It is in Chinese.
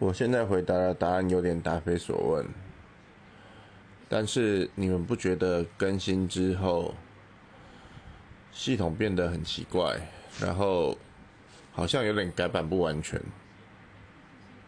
我现在回答的答案有点答非所问。但是你们不觉得更新之后系统变得很奇怪然后好像有点改版不完全。